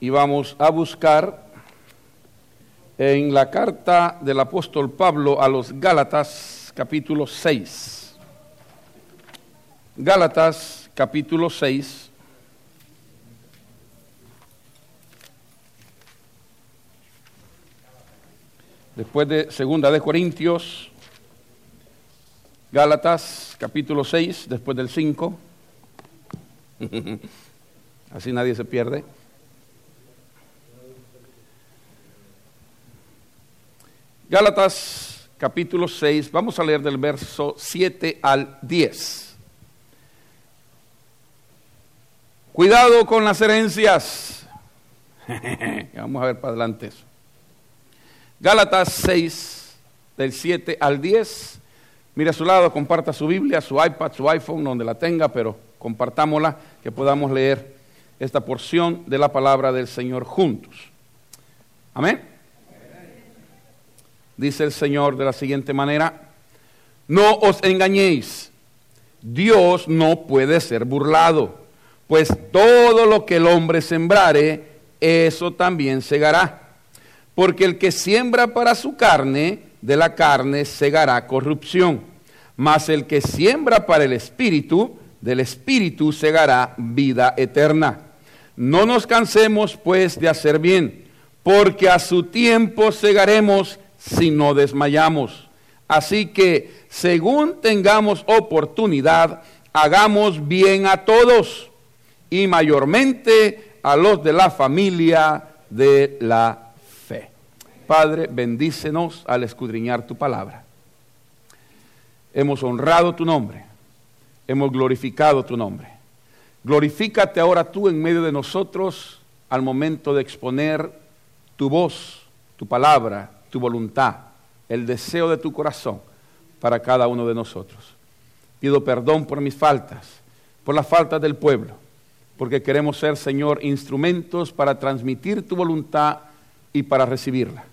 y vamos a buscar en la carta del apóstol Pablo a los Gálatas capítulo 6. Gálatas capítulo 6. Después de Segunda de Corintios, Gálatas capítulo 6, después del 5. Así nadie se pierde. Gálatas capítulo 6, vamos a leer del verso 7 al 10. Cuidado con las herencias. vamos a ver para adelante eso. Gálatas 6, del 7 al 10. Mire a su lado, comparta su Biblia, su iPad, su iPhone, donde la tenga, pero compartámosla, que podamos leer esta porción de la palabra del Señor juntos. Amén. Dice el Señor de la siguiente manera, no os engañéis, Dios no puede ser burlado, pues todo lo que el hombre sembrare, eso también segará. Porque el que siembra para su carne, de la carne segará corrupción, mas el que siembra para el espíritu, del espíritu segará vida eterna. No nos cansemos pues de hacer bien, porque a su tiempo segaremos si no desmayamos. Así que, según tengamos oportunidad, hagamos bien a todos y mayormente a los de la familia de la fe. Padre, bendícenos al escudriñar tu palabra. Hemos honrado tu nombre, hemos glorificado tu nombre. Glorifícate ahora tú en medio de nosotros al momento de exponer tu voz, tu palabra, tu voluntad, el deseo de tu corazón para cada uno de nosotros. Pido perdón por mis faltas, por las faltas del pueblo, porque queremos ser, Señor, instrumentos para transmitir tu voluntad y para recibirla.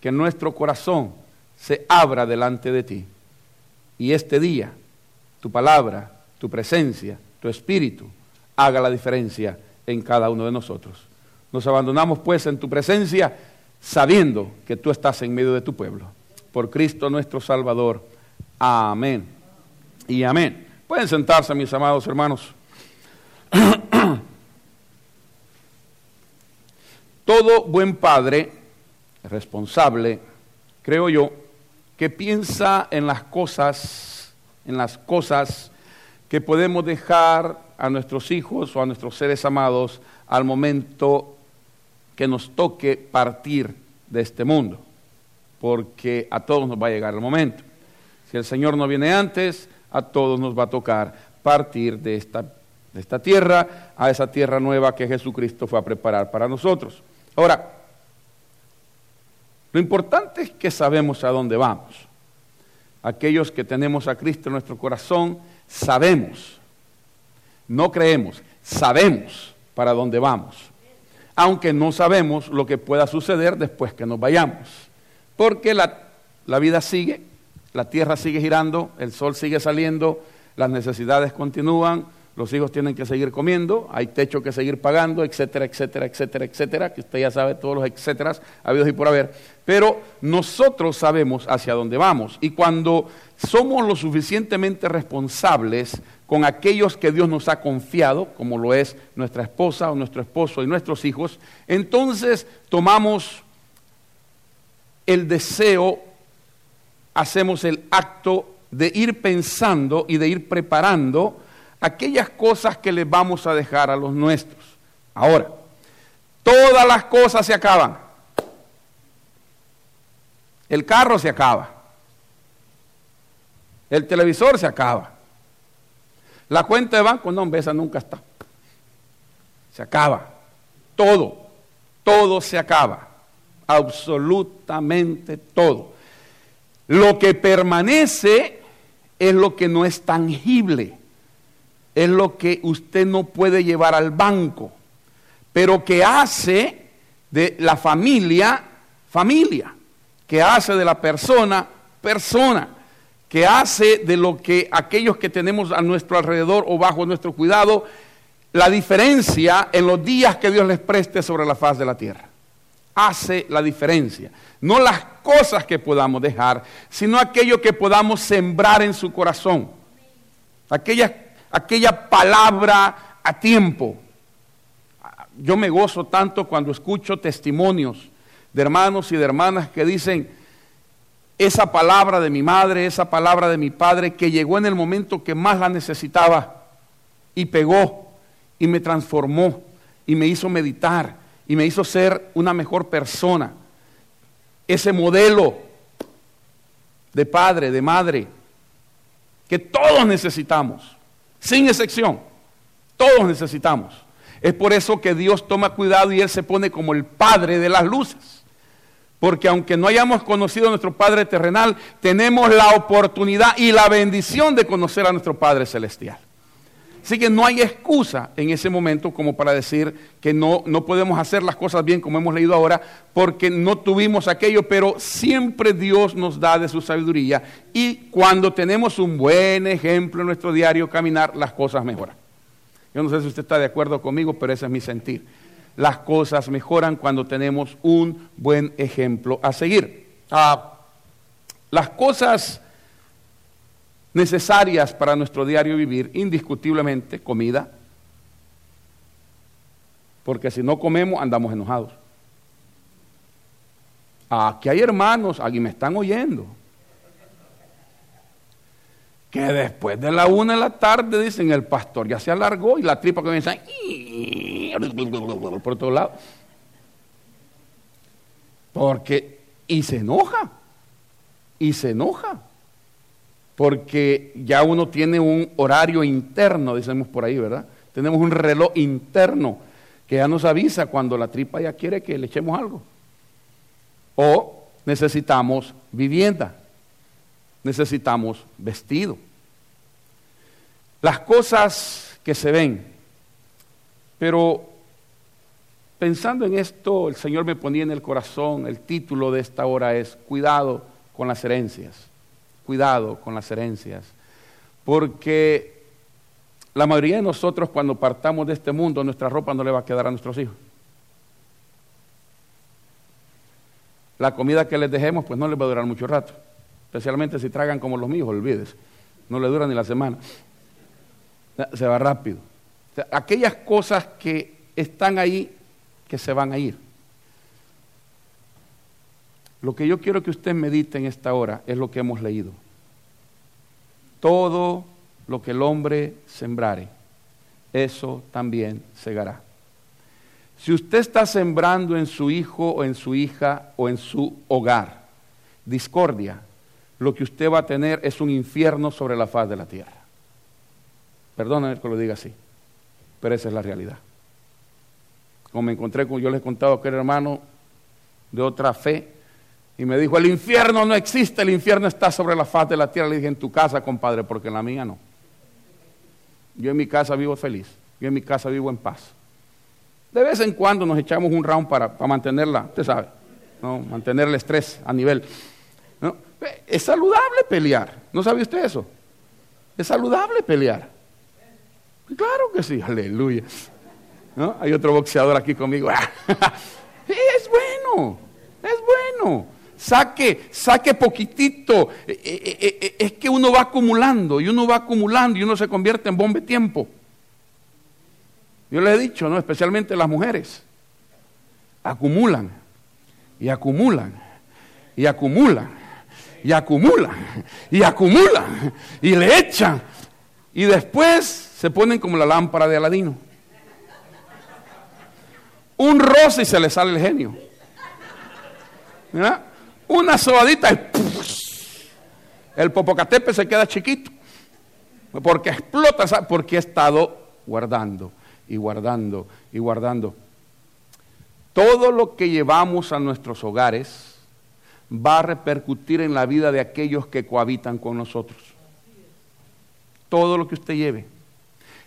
Que nuestro corazón se abra delante de ti. Y este día, tu palabra, tu presencia, tu espíritu, haga la diferencia en cada uno de nosotros. Nos abandonamos pues en tu presencia sabiendo que tú estás en medio de tu pueblo. Por Cristo nuestro Salvador. Amén. Y amén. Pueden sentarse, mis amados hermanos. Todo buen padre responsable, creo yo, que piensa en las cosas, en las cosas que podemos dejar a nuestros hijos o a nuestros seres amados al momento que nos toque partir de este mundo, porque a todos nos va a llegar el momento. Si el Señor no viene antes, a todos nos va a tocar partir de esta, de esta tierra a esa tierra nueva que Jesucristo fue a preparar para nosotros. Ahora, lo importante es que sabemos a dónde vamos. Aquellos que tenemos a Cristo en nuestro corazón, sabemos, no creemos, sabemos para dónde vamos aunque no sabemos lo que pueda suceder después que nos vayamos. Porque la, la vida sigue, la tierra sigue girando, el sol sigue saliendo, las necesidades continúan, los hijos tienen que seguir comiendo, hay techo que seguir pagando, etcétera, etcétera, etcétera, etcétera, que usted ya sabe todos los etcéteras habidos y por haber. Pero nosotros sabemos hacia dónde vamos y cuando somos lo suficientemente responsables con aquellos que Dios nos ha confiado, como lo es nuestra esposa o nuestro esposo y nuestros hijos, entonces tomamos el deseo, hacemos el acto de ir pensando y de ir preparando aquellas cosas que les vamos a dejar a los nuestros. Ahora, todas las cosas se acaban. El carro se acaba. El televisor se acaba. La cuenta de banco, no, esa nunca está. Se acaba. Todo, todo se acaba. Absolutamente todo. Lo que permanece es lo que no es tangible. Es lo que usted no puede llevar al banco. Pero que hace de la familia, familia. Que hace de la persona, persona que hace de lo que aquellos que tenemos a nuestro alrededor o bajo nuestro cuidado, la diferencia en los días que Dios les preste sobre la faz de la tierra. Hace la diferencia. No las cosas que podamos dejar, sino aquello que podamos sembrar en su corazón. Aquella, aquella palabra a tiempo. Yo me gozo tanto cuando escucho testimonios de hermanos y de hermanas que dicen, esa palabra de mi madre, esa palabra de mi padre, que llegó en el momento que más la necesitaba y pegó y me transformó y me hizo meditar y me hizo ser una mejor persona. Ese modelo de padre, de madre, que todos necesitamos, sin excepción, todos necesitamos. Es por eso que Dios toma cuidado y Él se pone como el Padre de las luces. Porque aunque no hayamos conocido a nuestro Padre terrenal, tenemos la oportunidad y la bendición de conocer a nuestro Padre celestial. Así que no hay excusa en ese momento como para decir que no, no podemos hacer las cosas bien como hemos leído ahora, porque no tuvimos aquello, pero siempre Dios nos da de su sabiduría y cuando tenemos un buen ejemplo en nuestro diario caminar, las cosas mejoran. Yo no sé si usted está de acuerdo conmigo, pero ese es mi sentir. Las cosas mejoran cuando tenemos un buen ejemplo a seguir. Ah, las cosas necesarias para nuestro diario vivir, indiscutiblemente, comida, porque si no comemos andamos enojados. Aquí hay hermanos, aquí me están oyendo, que después de la una de la tarde dicen el pastor ya se alargó y la tripa comienza por todos lados. Porque, y se enoja, y se enoja porque ya uno tiene un horario interno, decimos por ahí, ¿verdad? Tenemos un reloj interno que ya nos avisa cuando la tripa ya quiere que le echemos algo. O necesitamos vivienda, necesitamos vestido. Las cosas que se ven, pero pensando en esto, el Señor me ponía en el corazón, el título de esta hora es Cuidado con las herencias cuidado con las herencias, porque la mayoría de nosotros cuando partamos de este mundo, nuestra ropa no le va a quedar a nuestros hijos. La comida que les dejemos, pues no les va a durar mucho rato, especialmente si tragan como los míos, olvides, no le dura ni la semana, se va rápido. Aquellas cosas que están ahí, que se van a ir. Lo que yo quiero que usted medite en esta hora es lo que hemos leído. Todo lo que el hombre sembrare, eso también segará. Si usted está sembrando en su hijo o en su hija o en su hogar discordia, lo que usted va a tener es un infierno sobre la faz de la tierra. Perdóname que lo diga así, pero esa es la realidad. Como me encontré con, yo les he contado a aquel hermano de otra fe, y me dijo, el infierno no existe, el infierno está sobre la faz de la tierra. Le dije, en tu casa, compadre, porque en la mía no. Yo en mi casa vivo feliz, yo en mi casa vivo en paz. De vez en cuando nos echamos un round para, mantenerla, usted sabe, ¿no? mantener el estrés a nivel. Es saludable pelear, ¿no sabe usted eso? Es saludable pelear. Claro que sí, aleluya. ¿No? Hay otro boxeador aquí conmigo. es bueno, es bueno saque, saque poquitito. Eh, eh, eh, es que uno va acumulando y uno va acumulando y uno se convierte en bombe tiempo. Yo le he dicho, ¿no? Especialmente las mujeres. Acumulan y acumulan y acumulan y acumulan y acumulan y le echan y después se ponen como la lámpara de Aladino. Un roce y se le sale el genio. ¿Verdad? una sobadita y el Popocatepe se queda chiquito. Porque explota, porque he estado guardando y guardando y guardando. Todo lo que llevamos a nuestros hogares va a repercutir en la vida de aquellos que cohabitan con nosotros. Todo lo que usted lleve.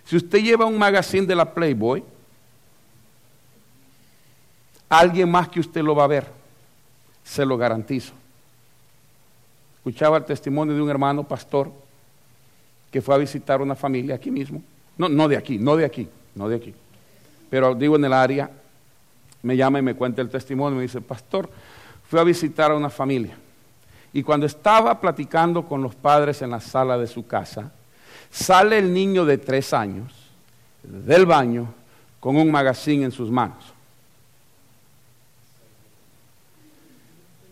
Si usted lleva un magazine de la Playboy, alguien más que usted lo va a ver se lo garantizo. Escuchaba el testimonio de un hermano pastor que fue a visitar una familia aquí mismo, no, no de aquí, no de aquí, no de aquí. Pero digo en el área, me llama y me cuenta el testimonio, me dice, pastor, fui a visitar a una familia. Y cuando estaba platicando con los padres en la sala de su casa, sale el niño de tres años del baño con un magazine en sus manos.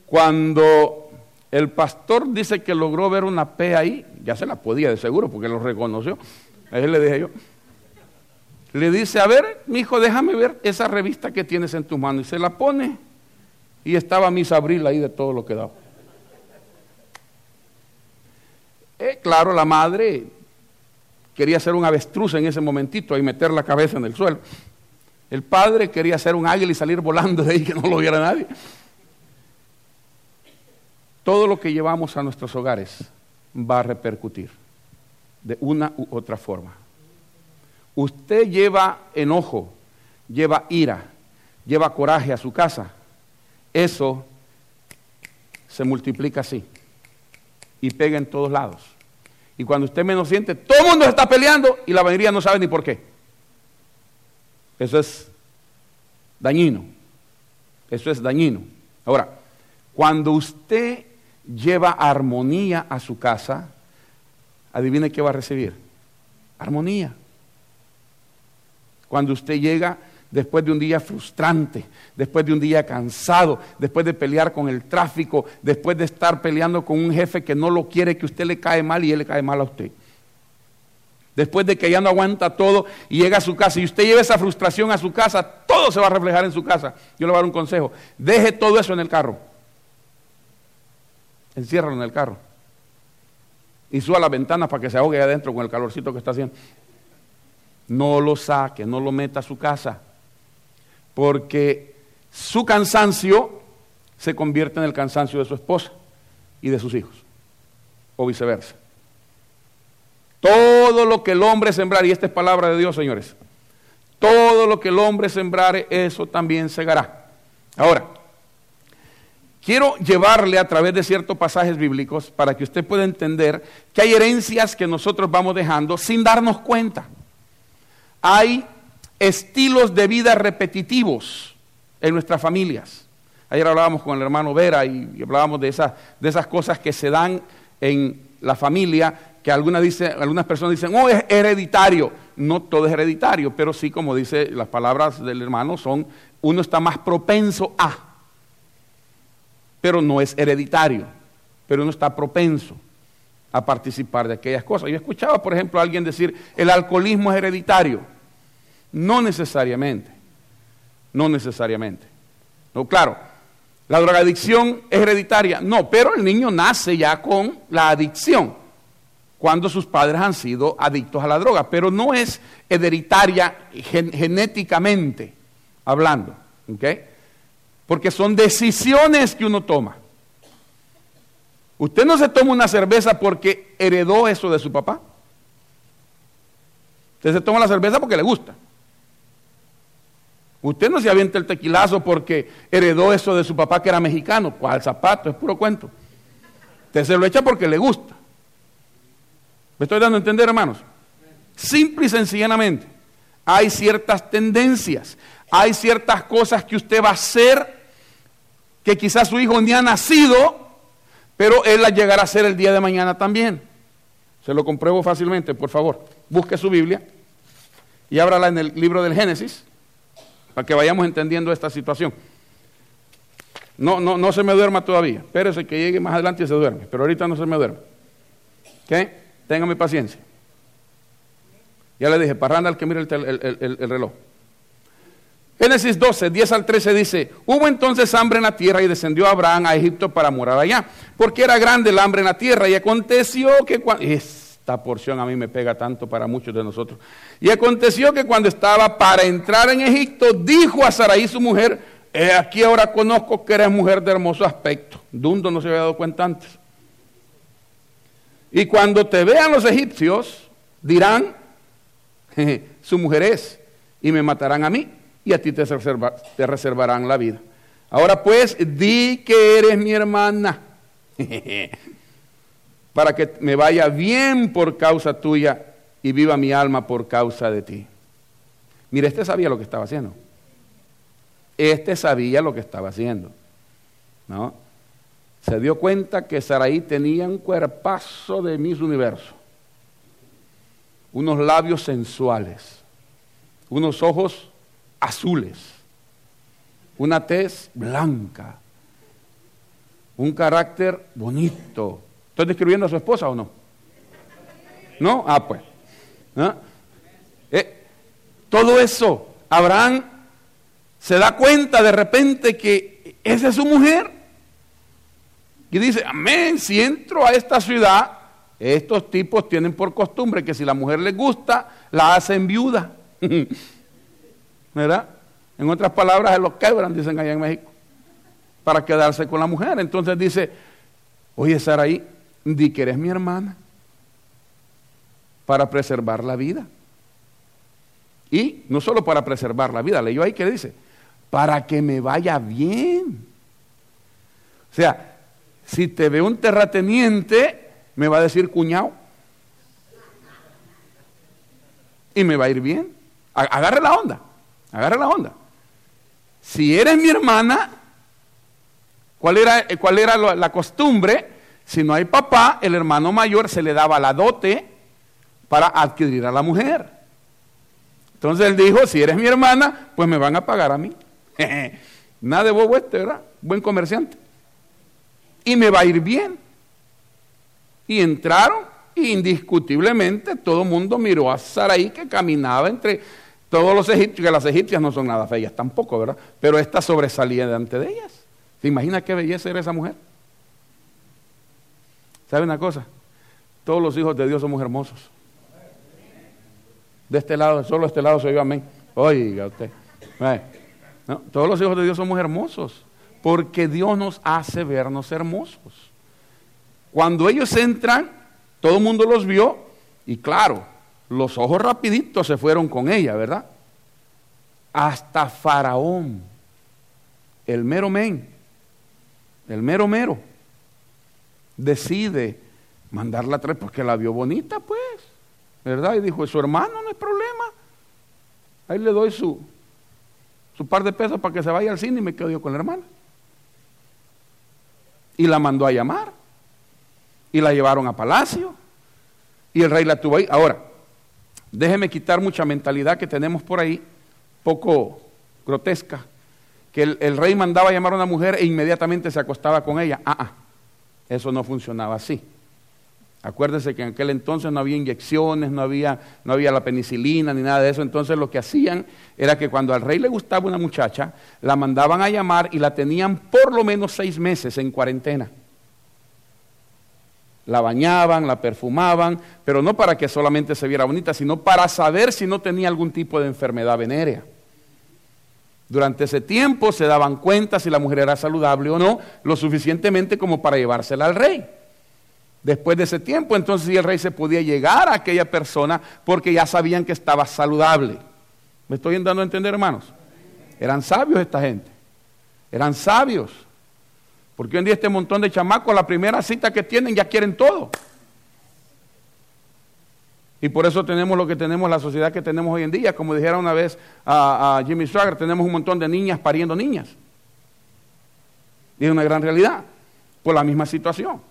Cuando el pastor dice que logró ver una P ahí, ya se la podía de seguro porque lo reconoció. A él le dije yo. Le dice, a ver, mi hijo, déjame ver esa revista que tienes en tu mano. Y se la pone. Y estaba Miss Abril ahí de todo lo que daba. Eh, claro, la madre quería ser un avestruz en ese momentito y meter la cabeza en el suelo. El padre quería ser un águila y salir volando de ahí que no lo viera nadie. Todo lo que llevamos a nuestros hogares va a repercutir de una u otra forma. Usted lleva enojo, lleva ira, lleva coraje a su casa. Eso se multiplica así y pega en todos lados. Y cuando usted menos siente, todo el mundo está peleando y la mayoría no sabe ni por qué. Eso es dañino. Eso es dañino. Ahora, cuando usted lleva armonía a su casa, adivine qué va a recibir. Armonía. Cuando usted llega después de un día frustrante, después de un día cansado, después de pelear con el tráfico, después de estar peleando con un jefe que no lo quiere, que usted le cae mal y él le cae mal a usted. Después de que ya no aguanta todo y llega a su casa y usted lleva esa frustración a su casa, todo se va a reflejar en su casa. Yo le voy a dar un consejo. Deje todo eso en el carro. Enciérralo en el carro. Y suba las ventanas para que se ahogue adentro con el calorcito que está haciendo. No lo saque, no lo meta a su casa. Porque su cansancio se convierte en el cansancio de su esposa y de sus hijos. O viceversa. Todo lo que el hombre sembrar, y esta es palabra de Dios, señores, todo lo que el hombre sembrare, eso también segará. Ahora, quiero llevarle a través de ciertos pasajes bíblicos para que usted pueda entender que hay herencias que nosotros vamos dejando sin darnos cuenta. Hay estilos de vida repetitivos en nuestras familias. Ayer hablábamos con el hermano Vera y hablábamos de, esas, de esas cosas que se dan en la familia, que algunas, dice, algunas personas dicen, oh, es hereditario. No todo es hereditario, pero sí, como dice las palabras del hermano, son, uno está más propenso a, pero no es hereditario, pero uno está propenso a participar de aquellas cosas. Yo escuchaba, por ejemplo, a alguien decir, el alcoholismo es hereditario. No necesariamente, no necesariamente. No, claro, la drogadicción es hereditaria, no, pero el niño nace ya con la adicción cuando sus padres han sido adictos a la droga, pero no es hereditaria genéticamente hablando, ¿ok? Porque son decisiones que uno toma. Usted no se toma una cerveza porque heredó eso de su papá. Usted se toma la cerveza porque le gusta. Usted no se avienta el tequilazo porque heredó eso de su papá que era mexicano. ¿Cuál zapato? Es puro cuento. Usted se lo echa porque le gusta. ¿Me estoy dando a entender, hermanos? Simple y sencillamente, hay ciertas tendencias, hay ciertas cosas que usted va a hacer que quizás su hijo ni ha nacido, pero él las llegará a hacer el día de mañana también. Se lo compruebo fácilmente, por favor. Busque su Biblia y ábrala en el libro del Génesis para que vayamos entendiendo esta situación. No, no, no se me duerma todavía. Espérese que llegue más adelante y se duerme. Pero ahorita no se me duerme. ¿Ok? Téngame paciencia. Ya le dije, parranda al que mire el, el, reloj. Génesis 12, 10 al 13 dice, hubo entonces hambre en la tierra y descendió Abraham a Egipto para morar allá, porque era grande el hambre en la tierra y aconteció que cuando... Porción a mí me pega tanto para muchos de nosotros. Y aconteció que cuando estaba para entrar en Egipto, dijo a Saraí su mujer, aquí ahora conozco que eres mujer de hermoso aspecto. Dundo no se había dado cuenta antes. Y cuando te vean los egipcios, dirán, su mujer es, y me matarán a mí, y a ti te, te reservarán la vida. Ahora pues, di que eres mi hermana. para que me vaya bien por causa tuya y viva mi alma por causa de ti. Mire, este sabía lo que estaba haciendo. Este sabía lo que estaba haciendo. ¿No? Se dio cuenta que Saraí tenía un cuerpazo de mis universo. Unos labios sensuales. Unos ojos azules. Una tez blanca. Un carácter bonito. ¿Estoy describiendo a su esposa o no? ¿No? Ah, pues. ¿Ah? Eh, todo eso, Abraham se da cuenta de repente que esa es su mujer. Y dice, amén, si entro a esta ciudad, estos tipos tienen por costumbre que si la mujer les gusta, la hacen viuda. ¿Verdad? En otras palabras, se lo quebran, dicen allá en México, para quedarse con la mujer. Entonces dice, oye Saraí, di que eres mi hermana, para preservar la vida. Y no solo para preservar la vida, leyó ahí que dice, para que me vaya bien. O sea, si te ve un terrateniente, me va a decir cuñado. Y me va a ir bien. Agarre la onda, agarre la onda. Si eres mi hermana, ¿cuál era, cuál era la costumbre? Si no hay papá, el hermano mayor se le daba la dote para adquirir a la mujer. Entonces él dijo, si eres mi hermana, pues me van a pagar a mí. Nada de bobo este, ¿verdad? Buen comerciante. Y me va a ir bien. Y entraron y indiscutiblemente todo el mundo miró a Saraí que caminaba entre todos los egipcios, que las egipcias no son nada feas tampoco, ¿verdad? Pero esta sobresalía delante de ellas. ¿Se imagina qué belleza era esa mujer? ¿Sabe una cosa? Todos los hijos de Dios somos hermosos. De este lado, solo de este lado soy yo, amén. Oiga usted. Todos los hijos de Dios somos hermosos, porque Dios nos hace vernos hermosos. Cuando ellos entran, todo el mundo los vio y claro, los ojos rapiditos se fueron con ella, ¿verdad? Hasta Faraón, el mero men, el mero mero, decide mandarla traer porque la vio bonita, pues. ¿verdad? Y dijo, su hermano no es problema. Ahí le doy su, su par de pesos para que se vaya al cine y me quedo yo con la hermana. Y la mandó a llamar. Y la llevaron a palacio. Y el rey la tuvo ahí. Ahora, déjeme quitar mucha mentalidad que tenemos por ahí, poco grotesca, que el, el rey mandaba a llamar a una mujer e inmediatamente se acostaba con ella. Ah, ah, eso no funcionaba así. Acuérdense que en aquel entonces no había inyecciones, no había, no había la penicilina ni nada de eso. Entonces lo que hacían era que cuando al rey le gustaba una muchacha, la mandaban a llamar y la tenían por lo menos seis meses en cuarentena. La bañaban, la perfumaban, pero no para que solamente se viera bonita, sino para saber si no tenía algún tipo de enfermedad venérea. Durante ese tiempo se daban cuenta si la mujer era saludable o no, lo suficientemente como para llevársela al rey. Después de ese tiempo, entonces el rey se podía llegar a aquella persona porque ya sabían que estaba saludable. ¿Me estoy dando a entender, hermanos? Eran sabios esta gente. Eran sabios. Porque hoy en día este montón de chamacos, la primera cita que tienen, ya quieren todo. Y por eso tenemos lo que tenemos, la sociedad que tenemos hoy en día. Como dijera una vez a, Jimmy Swagger, tenemos un montón de niñas pariendo niñas. Y es una gran realidad, por la misma situación.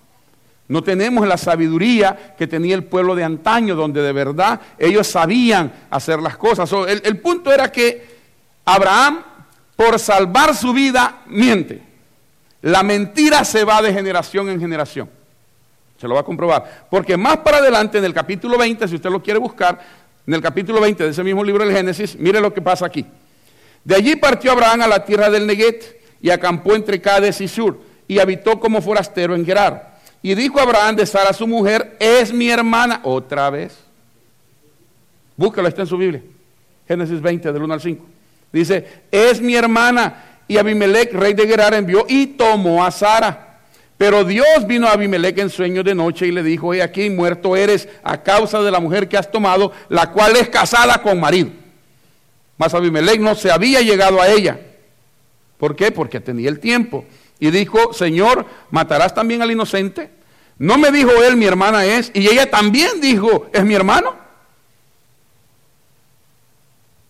No tenemos la sabiduría que tenía el pueblo de antaño, donde de verdad ellos sabían hacer las cosas. el, punto era que Abraham, por salvar su vida, miente. La mentira se va de generación en generación. Se lo va a comprobar. Porque más para adelante, en el capítulo 20, si usted lo quiere buscar, en el capítulo 20 de ese mismo libro del Génesis, mire lo que pasa aquí. De allí partió Abraham a la tierra del Neguet y acampó entre Cades y Sur y habitó como forastero en Gerar. Y dijo Abraham de Sara, su mujer, es mi hermana. Otra vez. Búscalo, está en su Biblia. Génesis 20, del 1 al 5. Dice, es mi hermana. Y Abimelech, rey de Gerar, envió y tomó a Sara. Pero Dios vino a Abimelech en sueño de noche y le dijo, he aquí, muerto eres a causa de la mujer que has tomado, la cual es casada con marido. Mas Abimelech no se había llegado a ella. ¿Por qué? Porque tenía el tiempo. Y dijo, Señor, ¿matarás también al inocente? No me dijo él, mi hermana es, y ella también dijo, ¿es mi hermano?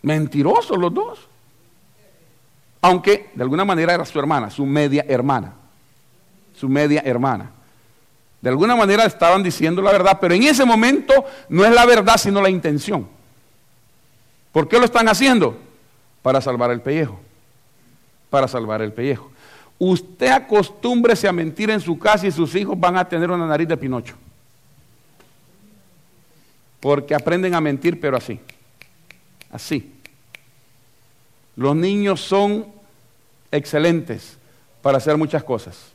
Mentirosos los dos. Aunque de alguna manera era su hermana, su media hermana. Su media hermana. De alguna manera estaban diciendo la verdad, pero en ese momento no es la verdad, sino la intención. ¿Por qué lo están haciendo? Para salvar el pellejo. Para salvar el pellejo. Usted acostúmbrese a mentir en su casa y sus hijos van a tener una nariz de pinocho. Porque aprenden a mentir, pero así. Así. Los niños son excelentes para hacer muchas cosas.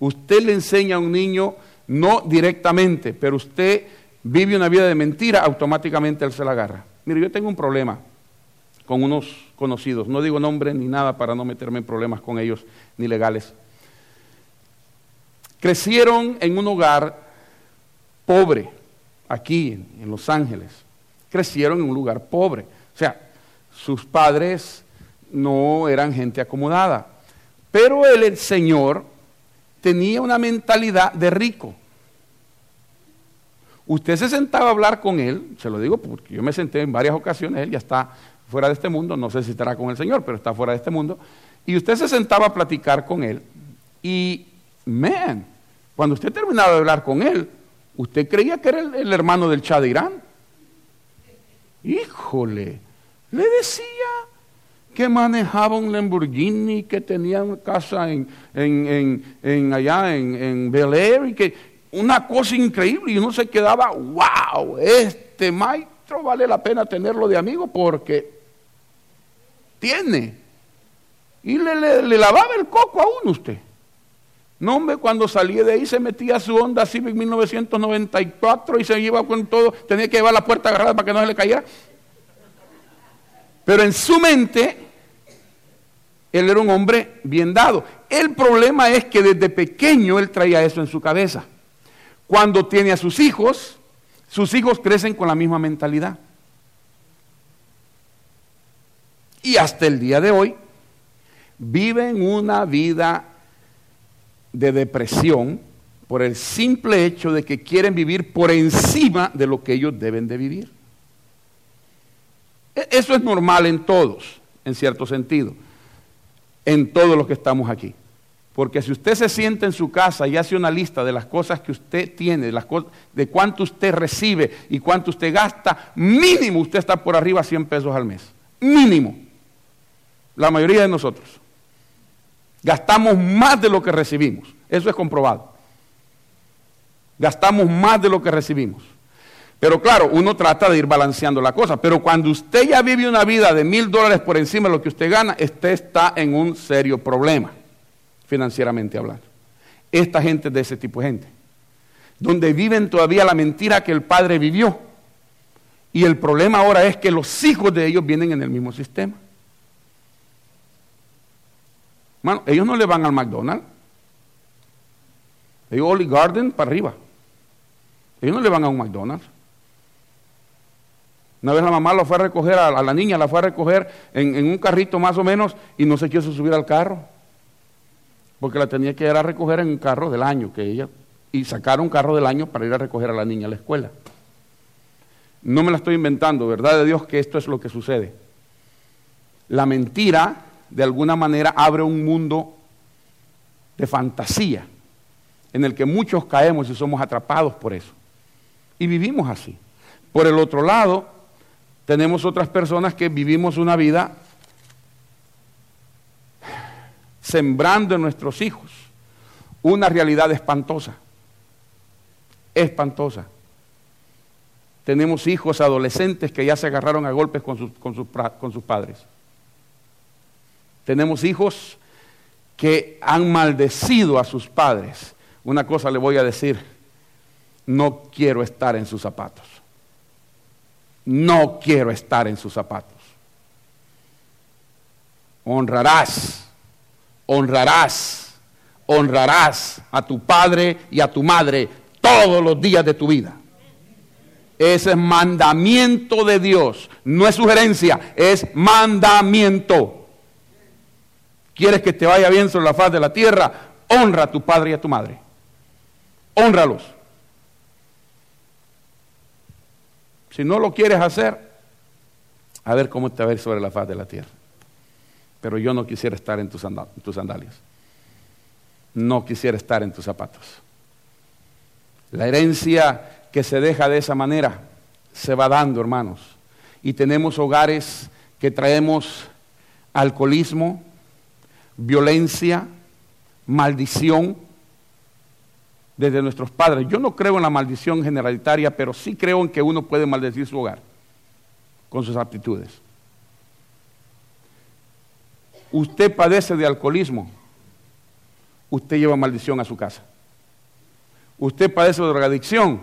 Usted le enseña a un niño, no directamente, pero usted vive una vida de mentira, automáticamente él se la agarra. Mire, yo tengo un problema con unos conocidos, no digo nombre ni nada para no meterme en problemas con ellos ni legales. Crecieron en un hogar pobre, aquí en Los Ángeles. Crecieron en un lugar pobre. O sea, sus padres no eran gente acomodada. Pero él, el Señor, tenía una mentalidad de rico. Usted se sentaba a hablar con él, se lo digo porque yo me senté en varias ocasiones, él ya está fuera de este mundo, no sé si estará con el Señor, pero está fuera de este mundo, y usted se sentaba a platicar con él, y, man, cuando usted terminaba de hablar con él, usted creía que era el, hermano del Chad de Irán. Híjole, le decía que manejaba un Lamborghini, que tenía una casa en, en, allá en, en Bel Air, y que una cosa increíble, y uno se quedaba, wow, este maestro vale la pena tenerlo de amigo porque tiene. Y le, le, lavaba el coco a uno usted. No, hombre, cuando salía de ahí se metía su Honda Civic 1994 y se iba con todo, tenía que llevar la puerta agarrada para que no se le cayera. Pero en su mente, él era un hombre bien dado. El problema es que desde pequeño él traía eso en su cabeza. Cuando tiene a sus hijos, sus hijos crecen con la misma mentalidad. Y hasta el día de hoy viven una vida de depresión por el simple hecho de que quieren vivir por encima de lo que ellos deben de vivir. E-, eso es normal en todos, en cierto sentido, en todos los que estamos aquí. Porque si usted se sienta en su casa y hace una lista de las cosas que usted tiene, de, las de cuánto usted recibe y cuánto usted gasta, mínimo usted está por arriba 100 pesos al mes. Mínimo. La mayoría de nosotros. Gastamos más de lo que recibimos. Eso es comprobado. Gastamos más de lo que recibimos. Pero claro, uno trata de ir balanceando la cosa. Pero cuando usted ya vive una vida de mil dólares por encima de lo que usted gana, usted está en un serio problema, financieramente hablando. Esta gente es de ese tipo de gente. Donde viven todavía la mentira que el padre vivió. Y el problema ahora es que los hijos de ellos vienen en el mismo sistema ellos no le van al McDonald's. Ellos Oli Garden para arriba. Ellos no le van a un McDonald's. Una vez la mamá lo fue a recoger, a, la niña la fue a recoger en, un carrito más o menos y no se quiso subir al carro. Porque la tenía que ir a recoger en un carro del año que ella. Y sacar un carro del año para ir a recoger a la niña a la escuela. No me la estoy inventando, verdad de Dios que esto es lo que sucede. La mentira de alguna manera abre un mundo de fantasía en el que muchos caemos y somos atrapados por eso. Y vivimos así. Por el otro lado, tenemos otras personas que vivimos una vida sembrando en nuestros hijos una realidad espantosa. Espantosa. Tenemos hijos adolescentes que ya se agarraron a golpes con sus, con sus, con sus padres. Tenemos hijos que han maldecido a sus padres. Una cosa le voy a decir, no quiero estar en sus zapatos. No quiero estar en sus zapatos. Honrarás, honrarás, honrarás a tu padre y a tu madre todos los días de tu vida. Ese es mandamiento de Dios, no es sugerencia, es mandamiento quieres que te vaya bien sobre la faz de la tierra, honra a tu padre y a tu madre. Honralos. Si no lo quieres hacer, a ver cómo te ir sobre la faz de la tierra. Pero yo no quisiera estar en tus, sandalias. No quisiera estar en tus zapatos. La herencia que se deja de esa manera se va dando, hermanos. Y tenemos hogares que traemos alcoholismo, violencia, maldición desde nuestros padres. Yo no creo en la maldición generalitaria, pero sí creo en que uno puede maldecir su hogar con sus actitudes. Usted padece de alcoholismo, usted lleva maldición a su casa. Usted padece de drogadicción,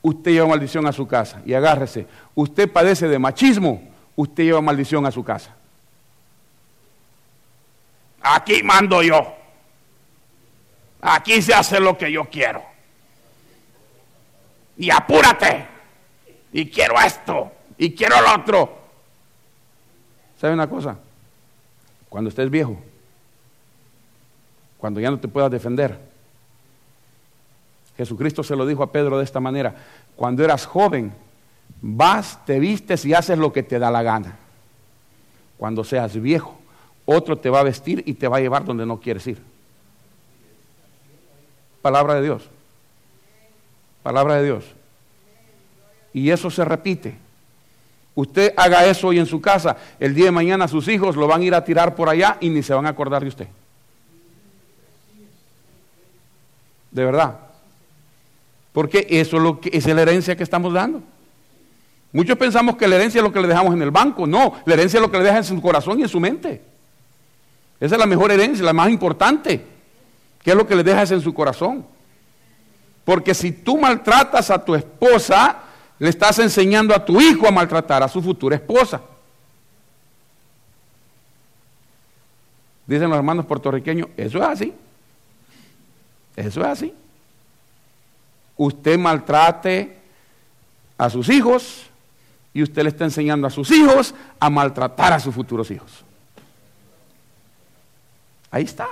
usted lleva maldición a su casa. Y agárrese, usted padece de machismo, usted lleva maldición a su casa. Aquí mando yo. Aquí se hace lo que yo quiero. Y apúrate. Y quiero esto. Y quiero lo otro. ¿Sabe una cosa? Cuando estés viejo, cuando ya no te puedas defender, Jesucristo se lo dijo a Pedro de esta manera, cuando eras joven, vas, te vistes y haces lo que te da la gana. Cuando seas viejo, otro te va a vestir y te va a llevar donde no quieres ir. Palabra de Dios. Palabra de Dios. Y eso se repite. Usted haga eso hoy en su casa, el día de mañana sus hijos lo van a ir a tirar por allá y ni se van a acordar de usted. De verdad. Porque eso es, lo que, es la herencia que estamos dando. Muchos pensamos que la herencia es lo que le dejamos en el banco. No, la herencia es lo que le deja en su corazón y en su mente. Esa es la mejor herencia, la más importante. ¿Qué es lo que le dejas en su corazón? Porque si tú maltratas a tu esposa, le estás enseñando a tu hijo a maltratar a su futura esposa. Dicen los hermanos puertorriqueños, eso es así. Eso es así. Usted maltrate a sus hijos y usted le está enseñando a sus hijos a maltratar a sus futuros hijos. Ahí está.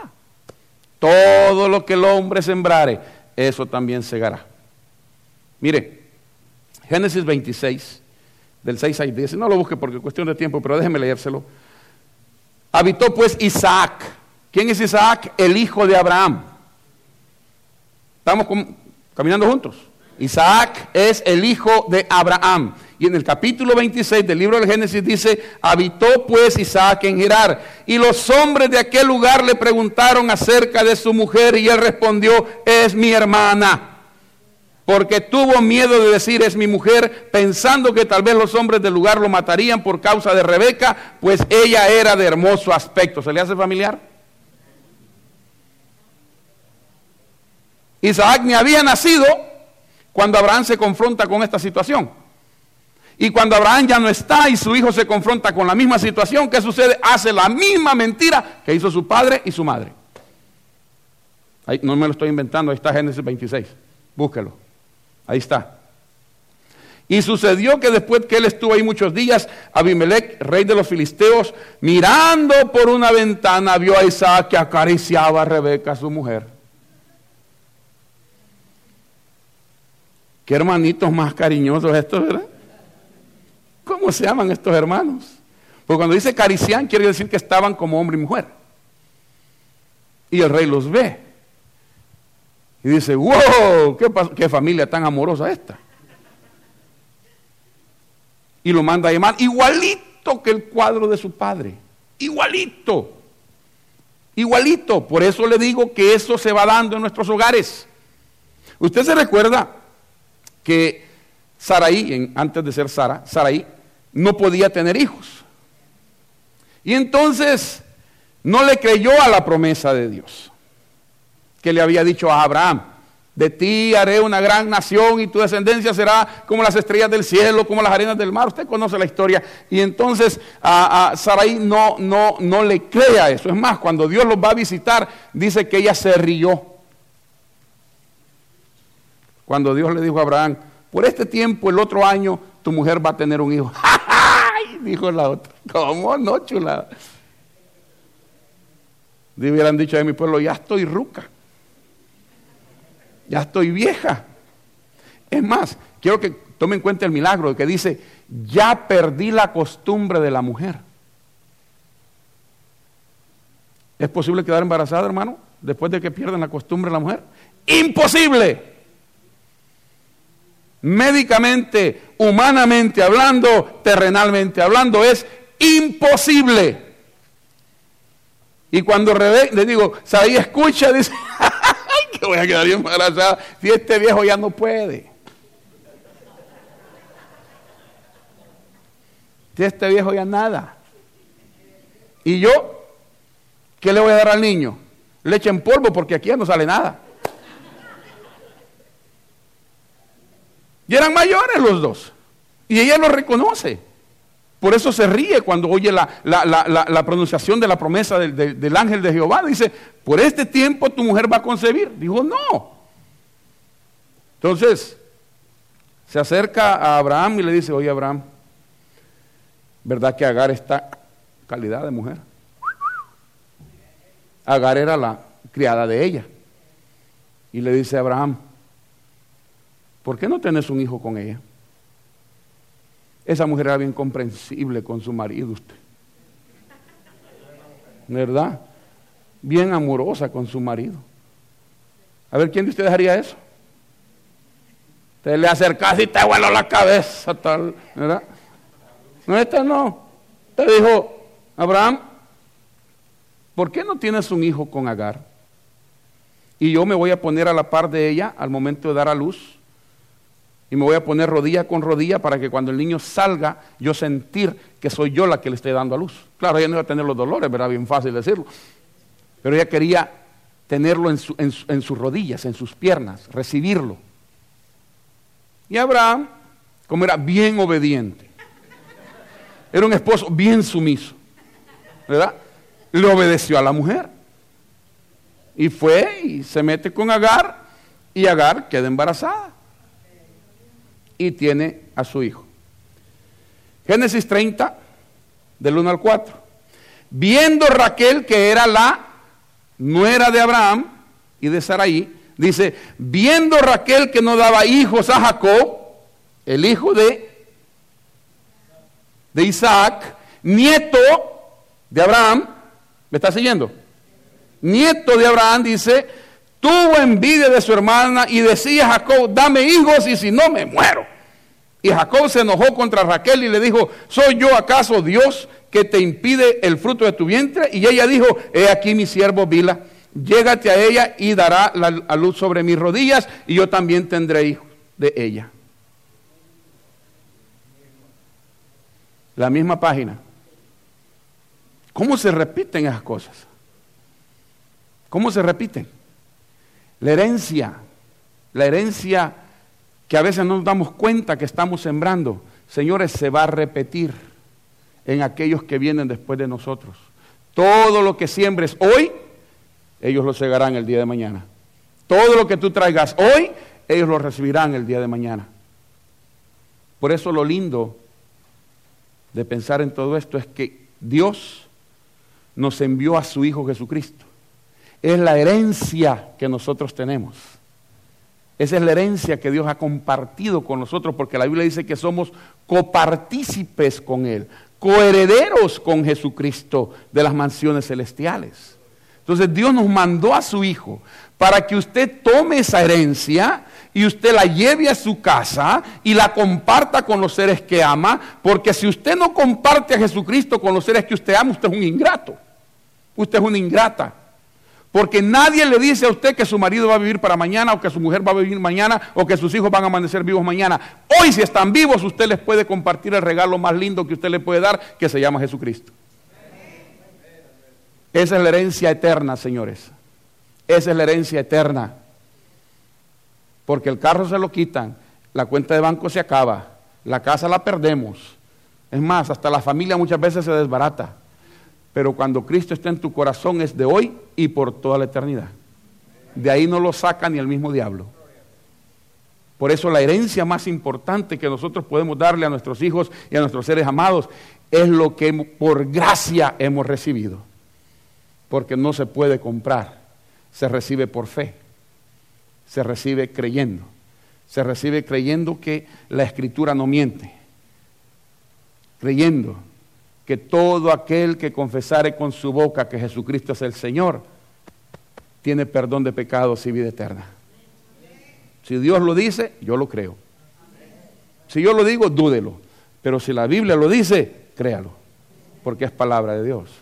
Todo lo que el hombre sembrare, eso también segará. Mire, Génesis 26, del 6 al 10, no lo busque porque es cuestión de tiempo, pero déjeme leérselo. Habitó pues Isaac. ¿Quién es Isaac? El hijo de Abraham. Estamos caminando juntos. Isaac es el hijo de Abraham. Y en el capítulo 26 del libro del Génesis dice, habitó pues Isaac en Gerar. Y los hombres de aquel lugar le preguntaron acerca de su mujer y él respondió, es mi hermana. Porque tuvo miedo de decir, es mi mujer, pensando que tal vez los hombres del lugar lo matarían por causa de Rebeca, pues ella era de hermoso aspecto. ¿Se le hace familiar? Isaac ni había nacido cuando Abraham se confronta con esta situación. Y cuando Abraham ya no está y su hijo se confronta con la misma situación, ¿qué sucede? Hace la misma mentira que hizo su padre y su madre. Ahí, no me lo estoy inventando, ahí está Génesis 26. Búsquelo. Ahí está. Y sucedió que después que él estuvo ahí muchos días, Abimelech, rey de los filisteos, mirando por una ventana, vio a Isaac que acariciaba a Rebeca, su mujer. Qué hermanitos más cariñosos estos, ¿verdad? ¿Cómo se llaman estos hermanos? Porque cuando dice carician quiere decir que estaban como hombre y mujer. Y el rey los ve. Y dice, wow, qué, qué familia tan amorosa esta. Y lo manda a llamar igualito que el cuadro de su padre. Igualito. Igualito. Por eso le digo que eso se va dando en nuestros hogares. Usted se recuerda que Saraí, antes de ser Sara, Saraí, no podía tener hijos. Y entonces no le creyó a la promesa de Dios, que le había dicho a Abraham, de ti haré una gran nación y tu descendencia será como las estrellas del cielo, como las arenas del mar. Usted conoce la historia. Y entonces a, Sarai no, no, no le crea eso. Es más, cuando Dios los va a visitar, dice que ella se rió cuando Dios le dijo a Abraham, por este tiempo, el otro año, tu mujer va a tener un hijo. ¡Ay! Dijo la otra. ¿Cómo no, chulada? hubieran dicho a mi pueblo, ya estoy ruca. Ya estoy vieja. Es más, quiero que tomen en cuenta el milagro que dice ya perdí la costumbre de la mujer. ¿Es posible quedar embarazada, hermano, después de que pierden la costumbre de la mujer? Imposible. Médicamente, humanamente hablando, terrenalmente hablando, es imposible. Y cuando le digo, Saí escucha, dice, que voy a quedar bien embarazada si este viejo ya no puede. Si este viejo ya nada. Y yo, ¿qué le voy a dar al niño? Leche en polvo porque aquí ya no sale nada. Y eran mayores los dos. Y ella lo reconoce. Por eso se ríe cuando oye la, pronunciación de la promesa del, del, ángel de Jehová. Dice, por este tiempo tu mujer va a concebir. Dijo, no. Entonces, se acerca a Abraham y le dice, oye Abraham, ¿verdad que Agar está calidad de mujer? Agar era la criada de ella. Y le dice a Abraham, ¿por qué no tenés un hijo con ella? Esa mujer era bien comprensible con su marido, usted. ¿Verdad? Bien amorosa con su marido. A ver, ¿quién de ustedes haría eso? Te le acercas y te vuelo la cabeza, tal, ¿verdad? No, esta no. Te dijo, Abraham, ¿por qué no tienes un hijo con Agar? Y yo me voy a poner a la par de ella al momento de dar a luz y me voy a poner rodilla con rodilla para que cuando el niño salga, yo sentir que soy yo la que le estoy dando a luz. Claro, ella no iba a tener los dolores, ¿verdad? Bien fácil decirlo. Pero ella quería tenerlo en, en sus rodillas, en sus piernas, recibirlo. Y Abraham, como era bien obediente, era un esposo bien sumiso, ¿verdad? Le obedeció a la mujer. Y fue y se mete con Agar y Agar queda embarazada y tiene a su hijo. Génesis 30, del 1 al 4. Viendo Raquel que era la nuera de Abraham y de Saraí, dice, viendo Raquel que no daba hijos a Jacob, el hijo de, de Isaac, nieto de Abraham, ¿me está siguiendo? Nieto de Abraham, dice, tuvo envidia de su hermana y decía Jacob, dame hijos y si no me muero. Y Jacob se enojó contra Raquel y le dijo, ¿soy yo acaso Dios que te impide el fruto de tu vientre? Y ella dijo, he aquí mi siervo Bila, llégate a ella y dará la, luz sobre mis rodillas y yo también tendré hijos de ella. La misma página. ¿Cómo se repiten esas cosas? ¿Cómo se repiten? La herencia, la herencia que a veces no nos damos cuenta que estamos sembrando, señores, se va a repetir en aquellos que vienen después de nosotros. Todo lo que siembres hoy, ellos lo segarán el día de mañana. Todo lo que tú traigas hoy, ellos lo recibirán el día de mañana. Por eso lo lindo de pensar en todo esto es que Dios nos envió a su Hijo Jesucristo es la herencia que nosotros tenemos. Esa es la herencia que Dios ha compartido con nosotros, porque la Biblia dice que somos copartícipes con Él, coherederos con Jesucristo de las mansiones celestiales. Entonces Dios nos mandó a su Hijo para que usted tome esa herencia y usted la lleve a su casa y la comparta con los seres que ama, porque si usted no comparte a Jesucristo con los seres que usted ama, usted es un ingrato. Usted es una ingrata. Porque nadie le dice a usted que su marido va a vivir para mañana o que su mujer va a vivir mañana o que sus hijos van a amanecer vivos mañana. Hoy si están vivos usted les puede compartir el regalo más lindo que usted le puede dar que se llama Jesucristo. Esa es la herencia eterna, señores. Esa es la herencia eterna. Porque el carro se lo quitan, la cuenta de banco se acaba, la casa la perdemos. Es más, hasta la familia muchas veces se desbarata pero cuando Cristo está en tu corazón es de hoy y por toda la eternidad. De ahí no lo saca ni el mismo diablo. Por eso la herencia más importante que nosotros podemos darle a nuestros hijos y a nuestros seres amados es lo que por gracia hemos recibido. Porque no se puede comprar, se recibe por fe, se recibe creyendo, se recibe creyendo que la escritura no miente. creyendo que todo aquel que confesare con su boca que Jesucristo es el Señor, tiene perdón de pecados y vida eterna. Si Dios lo dice, yo lo creo. Si yo lo digo, dúdelo. Pero si la Biblia lo dice, créalo, porque es palabra de Dios.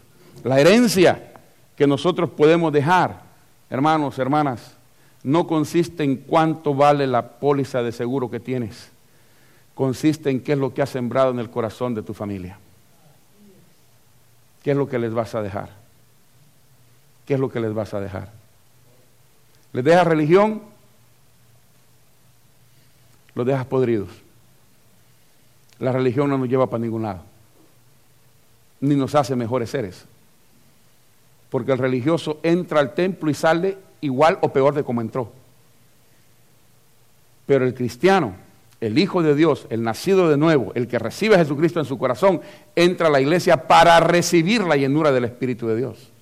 La herencia que nosotros podemos dejar, hermanos, hermanas, no consiste en cuánto vale la póliza de seguro que tienes, consiste en qué es lo que has sembrado en el corazón de tu familia. ¿Qué es lo que les vas a dejar? ¿Qué es lo que les vas a dejar? ¿Les dejas religión? Los dejas podridos. La religión no nos lleva para ningún lado, ni nos hace mejores seres. Porque el religioso entra al templo y sale igual o peor de como entró. Pero el cristiano, el Hijo de Dios, el nacido de nuevo, el que recibe a Jesucristo en su corazón, entra a la iglesia para recibir la llenura del Espíritu de Dios.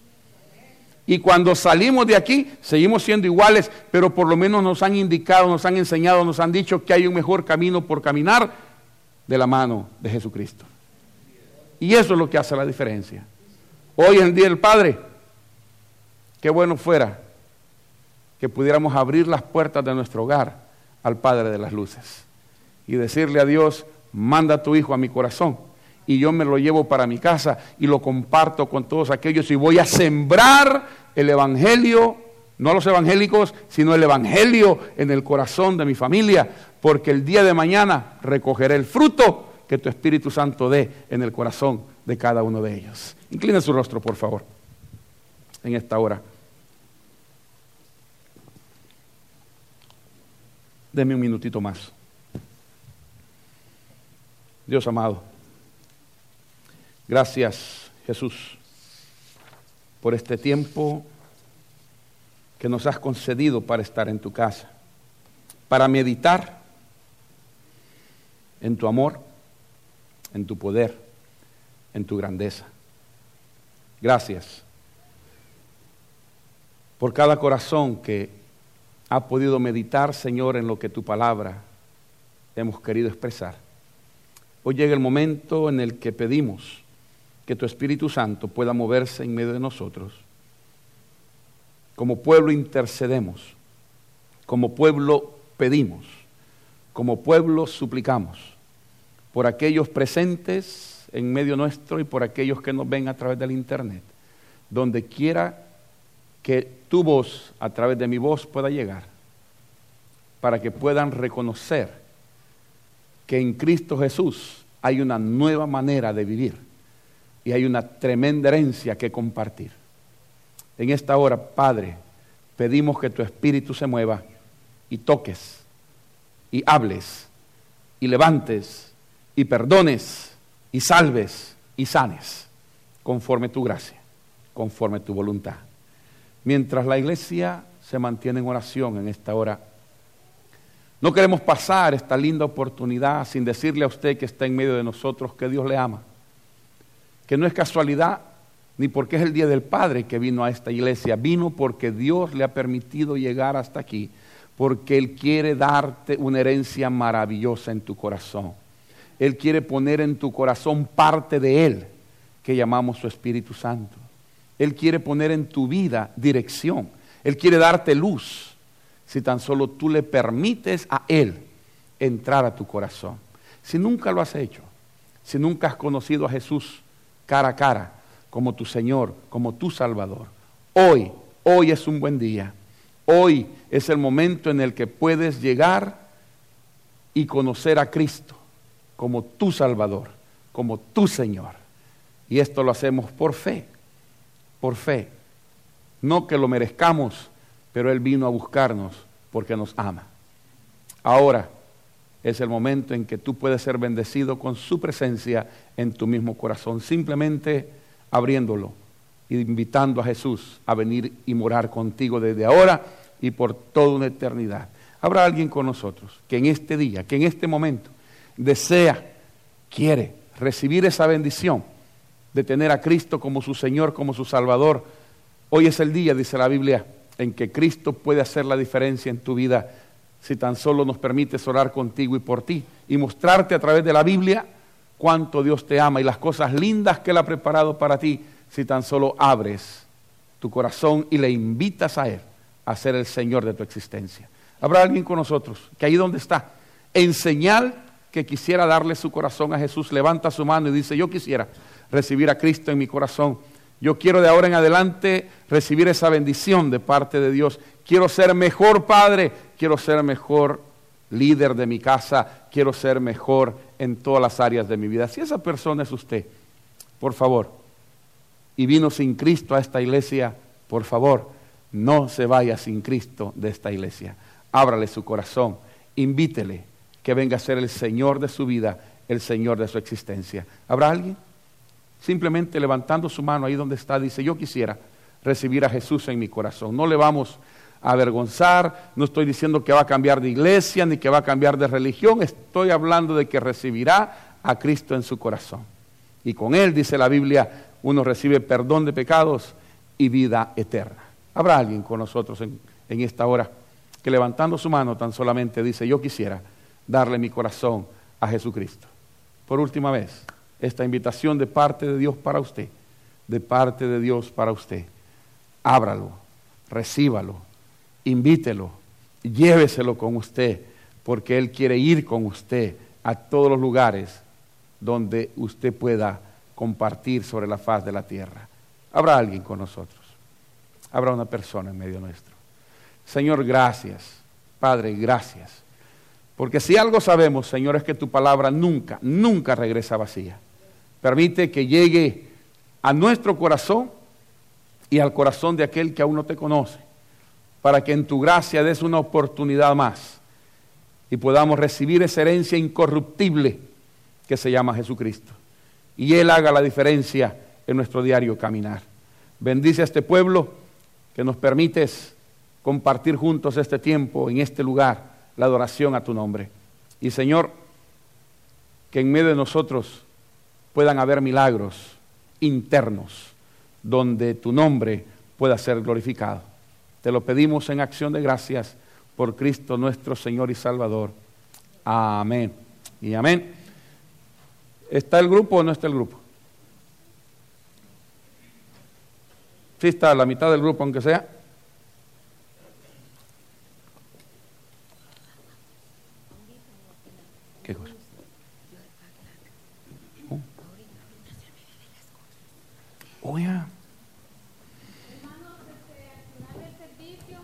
Y cuando salimos de aquí, seguimos siendo iguales, pero por lo menos nos han indicado, nos han enseñado, nos han dicho que hay un mejor camino por caminar de la mano de Jesucristo. Y eso es lo que hace la diferencia. Hoy en día el Padre, qué bueno fuera que pudiéramos abrir las puertas de nuestro hogar al Padre de las Luces y decirle a Dios, manda tu Hijo a mi corazón y yo me lo llevo para mi casa y lo comparto con todos aquellos y voy a sembrar el Evangelio, no a los evangélicos, sino el Evangelio en el corazón de mi familia, porque el día de mañana recogeré el fruto que tu Espíritu Santo dé en el corazón de cada uno de ellos. Inclina su rostro, por favor, en esta hora. Deme un minutito más. Dios amado, gracias Jesús por este tiempo que nos has concedido para estar en tu casa, para meditar en tu amor, en tu poder, en tu grandeza. Gracias por cada corazón que ha podido meditar, Señor, en lo que tu palabra hemos querido expresar. Hoy llega el momento en el que pedimos que tu Espíritu Santo pueda moverse en medio de nosotros. Como pueblo intercedemos, como pueblo pedimos, como pueblo suplicamos por aquellos presentes en medio nuestro y por aquellos que nos ven a través del Internet, donde quiera que tu voz, a través de mi voz, pueda llegar, para que puedan reconocer que en Cristo Jesús hay una nueva manera de vivir y hay una tremenda herencia que compartir. En esta hora, Padre, pedimos que tu Espíritu se mueva y toques y hables y levantes y perdones y salves y sanes conforme tu gracia, conforme tu voluntad. Mientras la iglesia se mantiene en oración en esta hora, no queremos pasar esta linda oportunidad sin decirle a usted que está en medio de nosotros que Dios le ama, que no es casualidad ni porque es el Día del Padre que vino a esta iglesia, vino porque Dios le ha permitido llegar hasta aquí, porque Él quiere darte una herencia maravillosa en tu corazón. Él quiere poner en tu corazón parte de Él, que llamamos su Espíritu Santo. Él quiere poner en tu vida dirección. Él quiere darte luz si tan solo tú le permites a Él entrar a tu corazón. Si nunca lo has hecho, si nunca has conocido a Jesús cara a cara como tu Señor, como tu Salvador, hoy, hoy es un buen día. Hoy es el momento en el que puedes llegar y conocer a Cristo como tu Salvador, como tu Señor. Y esto lo hacemos por fe por fe. No que lo merezcamos, pero Él vino a buscarnos porque nos ama. Ahora es el momento en que tú puedes ser bendecido con su presencia en tu mismo corazón, simplemente abriéndolo invitando a Jesús a venir y morar contigo desde ahora y por toda una eternidad. Habrá alguien con nosotros que en este día, que en este momento desea, quiere recibir esa bendición de tener a Cristo como su Señor, como su Salvador. Hoy es el día, dice la Biblia, en que Cristo puede hacer la diferencia en tu vida si tan solo nos permites orar contigo y por ti y mostrarte a través de la Biblia cuánto Dios te ama y las cosas lindas que Él ha preparado para ti si tan solo abres tu corazón y le invitas a Él a ser el Señor de tu existencia. Habrá alguien con nosotros que ahí donde está, en señal que quisiera darle su corazón a Jesús, levanta su mano y dice, yo quisiera recibir a Cristo en mi corazón. Yo quiero de ahora en adelante recibir esa bendición de parte de Dios. Quiero ser mejor padre, quiero ser mejor líder de mi casa, quiero ser mejor en todas las áreas de mi vida. Si esa persona es usted, por favor, y vino sin Cristo a esta iglesia, por favor, no se vaya sin Cristo de esta iglesia. Ábrale su corazón, invítele que venga a ser el Señor de su vida, el Señor de su existencia. ¿Habrá alguien? Simplemente levantando su mano ahí donde está, dice, yo quisiera recibir a Jesús en mi corazón. No le vamos a avergonzar, no estoy diciendo que va a cambiar de iglesia ni que va a cambiar de religión, estoy hablando de que recibirá a Cristo en su corazón. Y con Él, dice la Biblia, uno recibe perdón de pecados y vida eterna. Habrá alguien con nosotros en, en esta hora que levantando su mano tan solamente dice, yo quisiera darle mi corazón a Jesucristo. Por última vez, esta invitación de parte de Dios para usted, de parte de Dios para usted. Ábralo, recíbalo, invítelo, lléveselo con usted, porque Él quiere ir con usted a todos los lugares donde usted pueda compartir sobre la faz de la tierra. Habrá alguien con nosotros, habrá una persona en medio nuestro. Señor, gracias. Padre, gracias. Porque si algo sabemos, Señor, es que tu palabra nunca, nunca regresa vacía. Permite que llegue a nuestro corazón y al corazón de aquel que aún no te conoce, para que en tu gracia des una oportunidad más y podamos recibir esa herencia incorruptible que se llama Jesucristo. Y Él haga la diferencia en nuestro diario caminar. Bendice a este pueblo que nos permites compartir juntos este tiempo en este lugar, la adoración a tu nombre. Y Señor, que en medio de nosotros puedan haber milagros internos donde tu nombre pueda ser glorificado. Te lo pedimos en acción de gracias por Cristo nuestro Señor y Salvador. Amén. Y amén. ¿Está el grupo o no está el grupo? Sí está la mitad del grupo, aunque sea. Oh, Hermanos, este, al final del servicio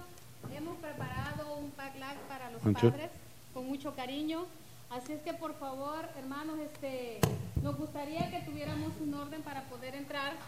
hemos preparado un backlash para los padres con mucho cariño. Así es que por favor, hermanos, este, nos gustaría que tuviéramos un orden para poder entrar